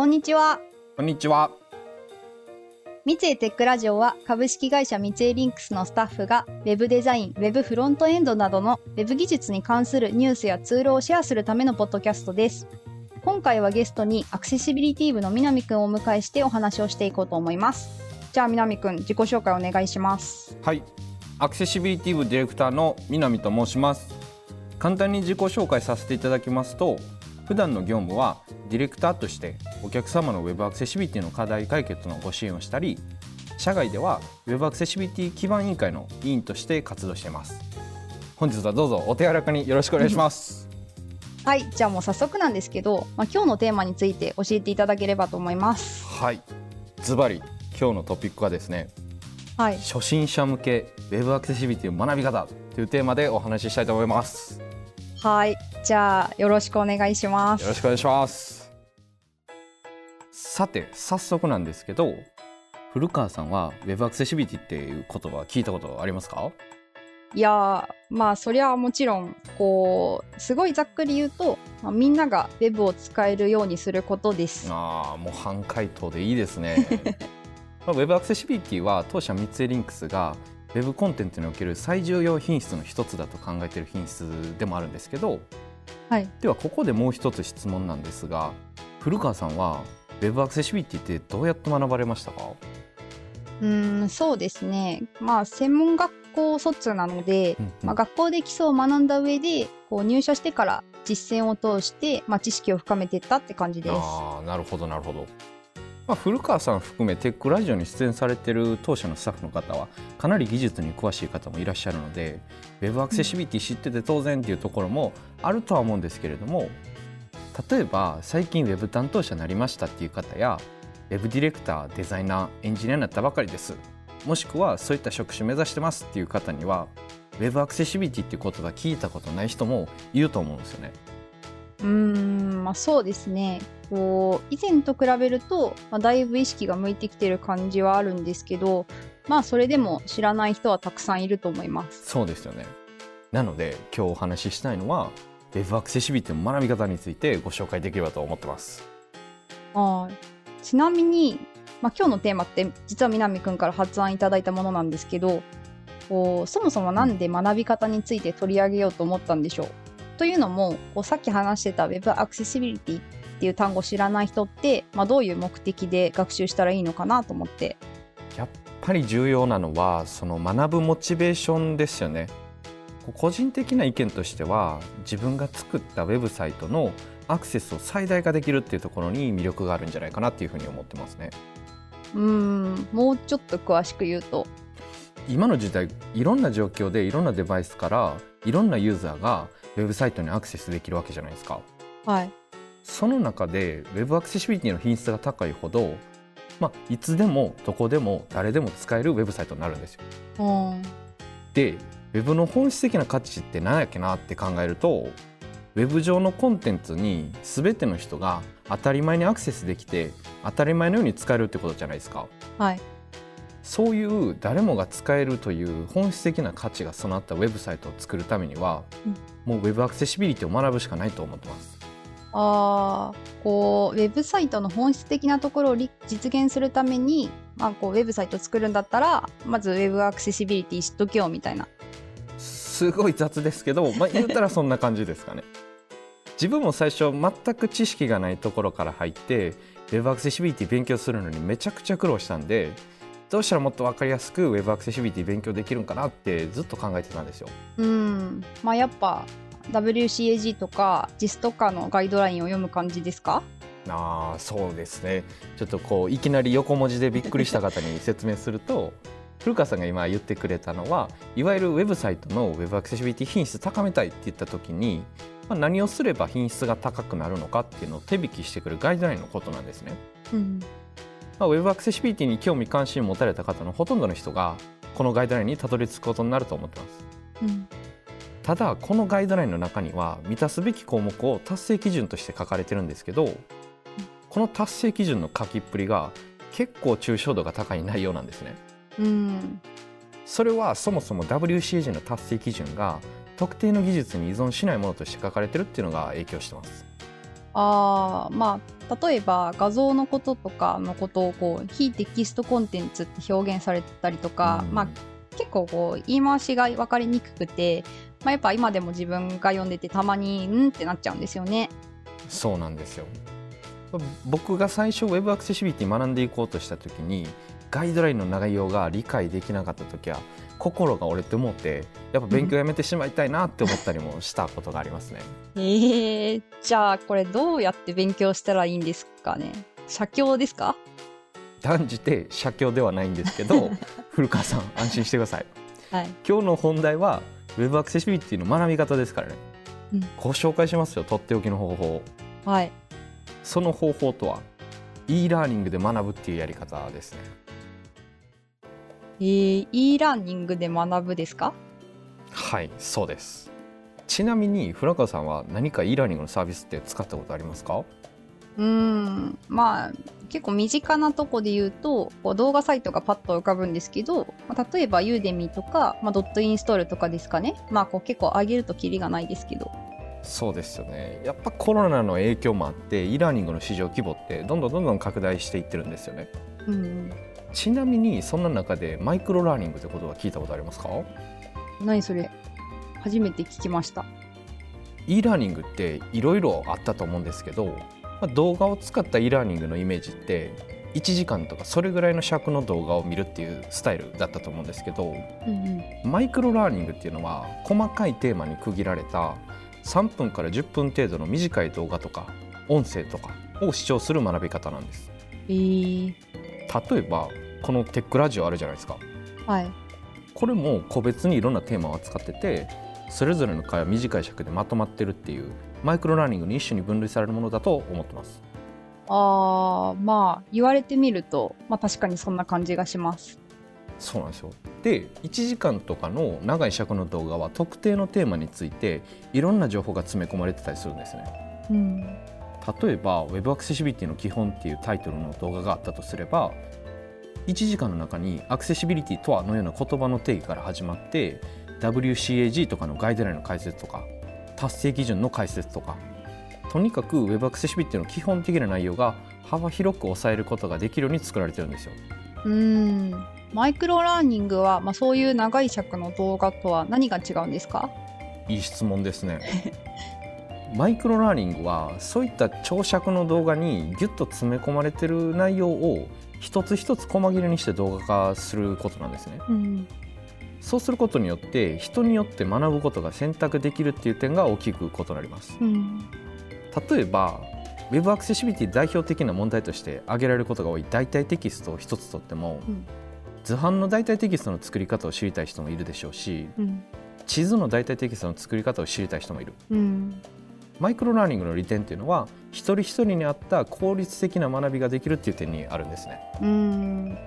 こんにちは。こんにちは。三井テックラジオは株式会社三井リンクスのスタッフが Web デザイン、Web フロントエンドなどの Web 技術に関するニュースやツールをシェアするためのポッドキャストです。今回はゲストにアクセシビリティ部の南くんをお迎えしてお話をしていこうと思います。じゃあ南くん、自己紹介お願いします。はい。アクセシビリティ部ディレクターの南と申します。簡単に自己紹介させていただきますと、普段の業務はディレクターとしてお客様の Web アクセシビリティの課題解決のご支援をしたり、社外では Web アクセシビリティ基盤委員会の委員として活動しています。本日はどうぞお手柔らかによろしくお願いします。はい、じゃあもう早速なんですけど、まあ、今日のテーマについて教えていただければと思います。はい。ズバリ今日のトピックはですね、はい、初心者向け Web アクセシビリティの学び方というテーマでお話ししたいと思います。はい、じゃあよろしくお願いします。よろしくお願いします。さて早速なんですけど古川さんは Web アクセシビリティっていう言葉聞いたことありますか？いやーまあそりゃもちろんこうすごいざっくり言うと、まあ、みんなが Web を使えるようにすることです。ああもう半回答でいいですね。まあ Web アクセシビリティは当社三井リンクスが Web コンテンツにおける最重要品質の一つだと考えている品質でもあるんですけど、はい、ではここでもう一つ質問なんですが古川さんは Web アクセシビリティってどうやって学ばれましたか？うーんそうですね。まあ専門学校卒なので、うんうん。まあ、学校で基礎を学んだ上でこう入社してから実践を通して、まあ、知識を深めていったって感じです。ああなるほどなるほど、まあ、古川さん含めテックラジオに出演されてる当社のスタッフの方はかなり技術に詳しい方もいらっしゃるので Web アクセシビリティ知ってて当然っていうところもあるとは思うんですけれども例えば最近 Web 担当者になりましたっていう方や Web ディレクターデザイナーエンジニアになったばかりですもしくはそういった職種目指してますっていう方には Web アクセシビリティっていう言葉聞いたことない人もいると思うんですよね。うーんまあそうですねこう以前と比べると、まあ、だいぶ意識が向いてきてる感じはあるんですけどまあそれでも知らない人はたくさんいると思います。そうですよね。なので今日お話ししたいのは Web アクセシビリティの学び方についてご紹介できればと思ってます。はいちなみに、まあ、今日のテーマって実は南くんから発案いただいたものなんですけどこうそもそもなんで学び方について取り上げようと思ったんでしょうというのもこうさっき話してた Web アクセシビリティっていう単語を知らない人って、まあ、どういう目的で学習したらいいのかなと思ってやっぱり重要なのはその学ぶモチベーションですよね。個人的な意見としては自分が作ったウェブサイトのアクセスを最大化できるっていうところに魅力があるんじゃないかなっていうふうに思ってますね。うーんもうちょっと詳しく言うと今の時代いろんな状況でいろんなデバイスからいろんなユーザーがウェブサイトにアクセスできるわけじゃないですか。はいその中で Web アクセシビリティの品質が高いほど、まあ、いつでもどこでも誰でも使えるウェブサイトになるんですよ。うんで Web の本質的な価値って何やっけなって考えると Web 上のコンテンツに全ての人が当たり前にアクセスできて当たり前のように使えるってことじゃないですか。はいそういう誰もが使えるという本質的な価値が備わったウェブサイトを作るためには、もう Web アクセシビリティを学ぶしかないと思ってます。あーこうウェブサイトの本質的なところをり実現するために、まあ、こうウェブサイト作るんだったらまずウェブアクセシビリティ知っとけよみたいなすごい雑ですけど、まあ、言ったらそんな感じですかね。自分も最初全く知識がないところから入って Web アクセシビリティ勉強するのにめちゃくちゃ苦労したんでどうしたらもっと分かりやすく Web アクセシビリティ勉強できるんかなってずっと考えてたんですよ。うんまあやっぱ WCAG とか JIS とかのガイドラインを読む感じですか？あーそうですねちょっとこういきなり横文字でびっくりした方に説明すると古川さんが今言ってくれたのはいわゆるウェブサイトの Web アクセシビリティ品質高めたいって言った時に、まあ、何をすれば品質が高くなるのかっていうのを手引きしてくるガイドラインのことなんですね。うんまあ、ウェブアクセシビリティに興味関心を持たれた方のほとんどの人がこのガイドラインにたどり着くことになると思ってます。うんただこのガイドラインの中には満たすべき項目を達成基準として書かれてるんですけどこの達成基準の書きっぷりが結構抽象度が高い内容なんですね。うんそれはそもそも WCAG の達成基準が特定の技術に依存しないものとして書かれてるっていうのが影響してます。あーまあ例えば画像のこととかのことをこう非テキストコンテンツって表現されてたりとか、うんまあ、結構こう言い回しが分かりにくくて、まあ、やっぱ今でも自分が読んでてたまにうんってなっちゃうんですよね。そうなんですよ僕が最初 Web アクセシビリティ学んでいこうとした時にガイドラインの内容が理解できなかった時は心が折れて思ってやっぱ勉強やめてしまいたいなって思ったりもしたことがありますね。えー、じゃあこれどうやって勉強したらいいんですかね？写経ですか？断じて写経ではないんですけど 古川さん安心してください。はい。今日の本題は Web アクセシビリティの学び方ですからね、うんご紹介しますよとっておきの方法はい。その方法とは e ラーニングで学ぶっていうやり方ですねえー、e ラーニングで学ぶですか？はいそうです。ちなみに古川さんは何か e ラーニングのサービスって使ったことありますか？うーんまあ結構身近なとこで言うとこう動画サイトがパッと浮かぶんですけど、まあ、例えば Udemy とか、まあ、ドットインストールとかですかね。まあこう結構上げるとキリがないですけど。そうですよね。やっぱコロナの影響もあって e ラーニングの市場規模ってどんどんどんどん拡大していってるんですよね。うんちなみにそんな中でマイクロラーニングってことは聞いたことありますか？何それ？初めて聞きました。e ラーニングっていろいろあったと思うんですけど、まあ、動画を使った e ラーニングのイメージって1時間とかそれぐらいの尺の動画を見るっていうスタイルだったと思うんですけどうんマイクロラーニングっていうのは細かいテーマに区切られた3分から10分程度の短い動画とか音声とかを視聴する学び方なんです。えー、例えばこのテックラジオあるじゃないですか。はい。これも個別にいろんなテーマを扱っててそれぞれの会話短い尺でまとまってるっていうマイクロラーニングの一種に分類されるものだと思ってます。あーまあ言われてみるとまあ確かにそんな感じがします。そうなんですよ。で1時間とかの長い尺の動画は特定のテーマについていろんな情報が詰め込まれてたりするんですね。うん例えば Web アクセシビリティの基本っていうタイトルの動画があったとすれば1時間の中にアクセシビリティとはのような言葉の定義から始まって WCAG とかのガイドラインの解説とか達成基準の解説とかとにかく Web アクセシビリティの基本的な内容が幅広く抑えることができるように作られてるんですよ。うんマイクロラーニングは、まあ、そういう長い尺の動画とは何が違うんですか？いい質問ですね。マイクロラーニングはそういった長尺の動画にギュッと詰め込まれてる内容を一つ一つ細切れにして動画化することなんですね。うんそうすることによって人によって学ぶことが選択できるっていう点が大きく異なります。うん例えば Web アクセシビリティ代表的な問題として挙げられることが多い代替テキストを一つとっても、うん図版の代替テキストの作り方を知りたい人もいるでしょうしうん地図の代替テキストの作り方を知りたい人もいる。うんマイクロラーニングの利点っていうのは一人一人に合った効率的な学びができるっていう点にあるんですね。うん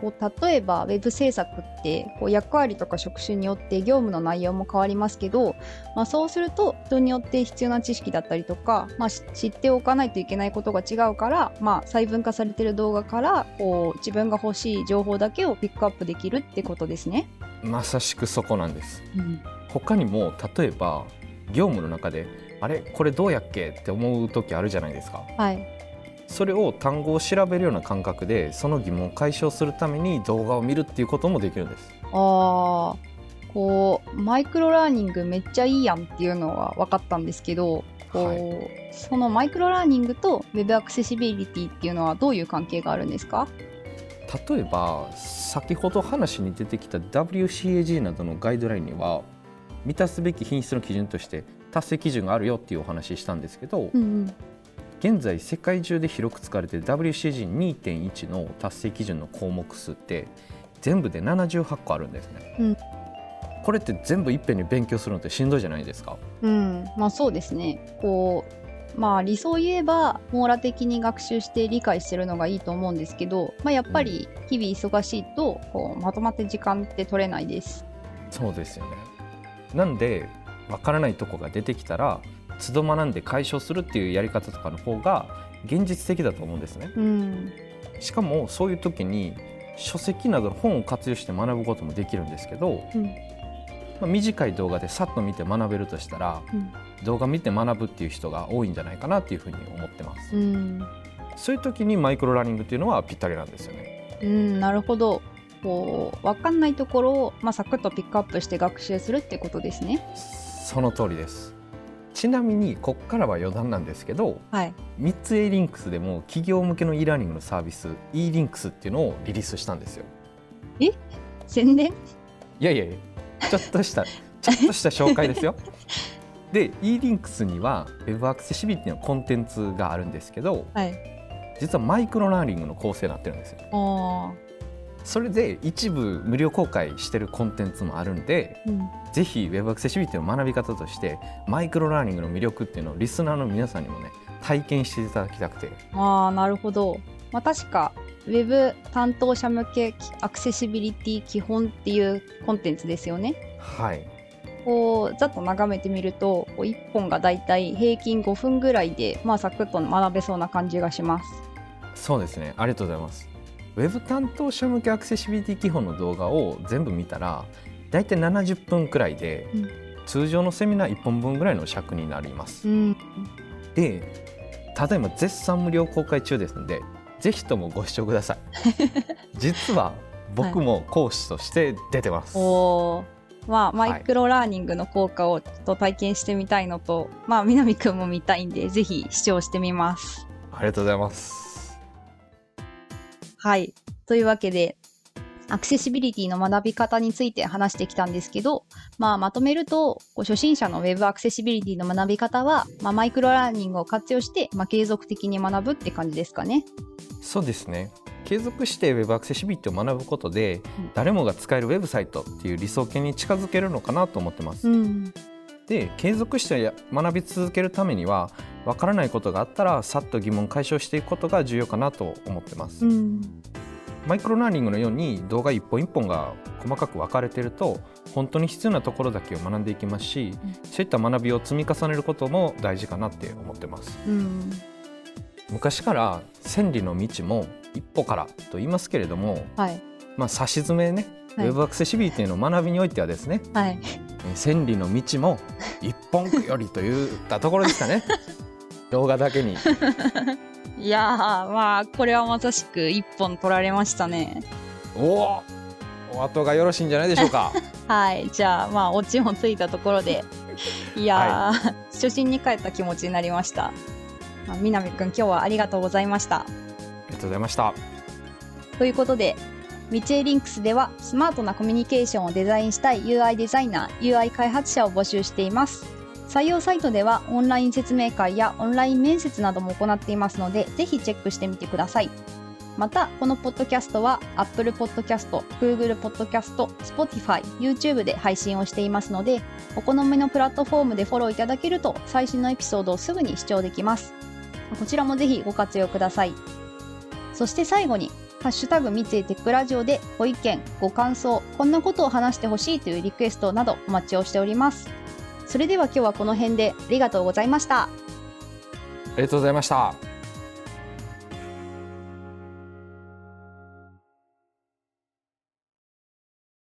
こう例えばウェブ制作ってこう役割とか職種によって業務の内容も変わりますけど、まあ、そうすると人によって必要な知識だったりとか、まあ、し知っておかないといけないことが違うから、まあ、細分化されてる動画からこう自分が欲しい情報だけをピックアップできるってことですね。まさしくそこなんです。うん他にも例えば業務の中であれこれどうやっけって思う時あるじゃないですか。はいそれを単語を調べるような感覚でその疑問を解消するために動画を見るっていうこともできるんです。あーこうマイクロラーニングめっちゃいいやんっていうのは分かったんですけどこう、はいそのマイクロラーニングと Web アクセシビリティっていうのはどういう関係があるんですか？例えば先ほど話に出てきた WCAG などのガイドラインには満たすべき品質の基準として達成基準があるよっていうお話ししたんですけど、うん現在世界中で広く使われている WCAG2.1 の達成基準の項目数って全部で78個あるんですね、うん。これって全部いっぺんに勉強するのってしんどいじゃないですか。うん、まあそうですね。こうまあ理想を言えば網羅的に学習して理解してるのがいいと思うんですけど、まあ、やっぱり日々忙しいとこうまとまって時間って取れないです。そうですよね。なんでわからないとこが出てきたら都度学んで解消するっていうやり方とかの方が現実的だと思うんですねうんしかもそういう時に書籍などの本を活用して学ぶこともできるんですけどうんまあ、短い動画でさっと見て学べるとしたらうん動画見て学ぶっていう人が多いんじゃないかなっていうふうに思ってます。うんそういう時にマイクロラーニングっていうのはぴったりなんですよね。うん、なるほど。こう分かんないところを、まあ、サクッとピックアップして学習するってことですね。その通りです。ちなみにこっからは余談なんですけどはい。三つ A リンクスでも企業向けの e ラーニングのサービス e リンクスっていうのをリリースしたんですよ。宣伝？いやいやいやちょっとした ちょっとした紹介ですよ。で e リンクスには Web アクセシビリティのコンテンツがあるんですけどはい。実はマイクロラーニングの構成になってるんですよ。それで一部無料公開してるコンテンツもあるんでうん。ぜひ Web アクセシビリティの学び方としてマイクロラーニングの魅力っていうのをリスナーの皆さんにもね体験していただきたくてああ、なるほど。まあ、確か、ウェブ担当者向けアクセシビリティ基本っていうコンテンツですよね。はいこうざっと眺めてみるとこう1本がだいたい平均5分ぐらいで、まあ、サクッと学べそうな感じがします。そうですねありがとうございます Web 担当者向けアクセシビリティ基本の動画を全部見たらだいたい70分くらいで、うん。通常のセミナー1本分ぐらいの尺になります。うん、でただいま絶賛無料公開中ですのでぜひともご視聴ください。実は僕も講師として出てます、おー。まあ、マはい。イクロラーニングの効果をちょっと体験してみたいのと、まあ、南くんも見たいんで、ぜひ視聴してみます。ありがとうございますはい。というわけで、アクセシビリティの学び方について話してきたんですけど、まあ、まとめると、こう初心者の Web アクセシビリティの学び方は、まあ、マイクロラーニングを活用して、まあ、継続的に学ぶって感じですかね。そうですね継続して Web アクセシビリティを学ぶことで、ん誰もが使えるウェブサイトっていう理想形に近づけるのかなと思ってます、ん。で継続してや学び続けるためにはわからないことがあったらさっと疑問解消していくことが重要かなと思ってます、うん。マイクロラーニングのように動画一本一本が細かく分かれていると本当に必要なところだけを学んでいきますし、うんそういった学びを積み重ねることも大事かなって思ってますうん。昔から千里の道も一歩からと言いますけれども、はい。まあ、差し詰めね、はいウェブアクセシビリティの学びにおいてはですねはい。え千里の道も一本よりといったところですかね 動画だけに いやー、まあ、これはまさしく一本取られましたね。おおお後がよろしいんじゃないでしょうか はい。じゃあ、まあ、オチもついたところで、いやー、初心に帰った気持ちになりました。まあ、南くん、今日はありがとうございました。ありがとうございましたということで、ミチェリンクスではスマートなコミュニケーションをデザインしたい UI デザイナー、UI 開発者を募集しています。採用サイトではオンライン説明会やオンライン面接なども行っていますので、ぜひチェックしてみてください。また、このポッドキャストは Apple Podcast、Google Podcast、Spotify、YouTube で配信をしていますので、お好みのプラットフォームでフォローいただけると最新のエピソードをすぐに視聴できます。こちらもぜひご活用ください。そして最後に、ハッシュタグ三井テックラジオでご意見、ご感想、こんなことを話してほしいというリクエストなどお待ちをしております。それでは今日はこの辺でありがとうございました。ありがとうございました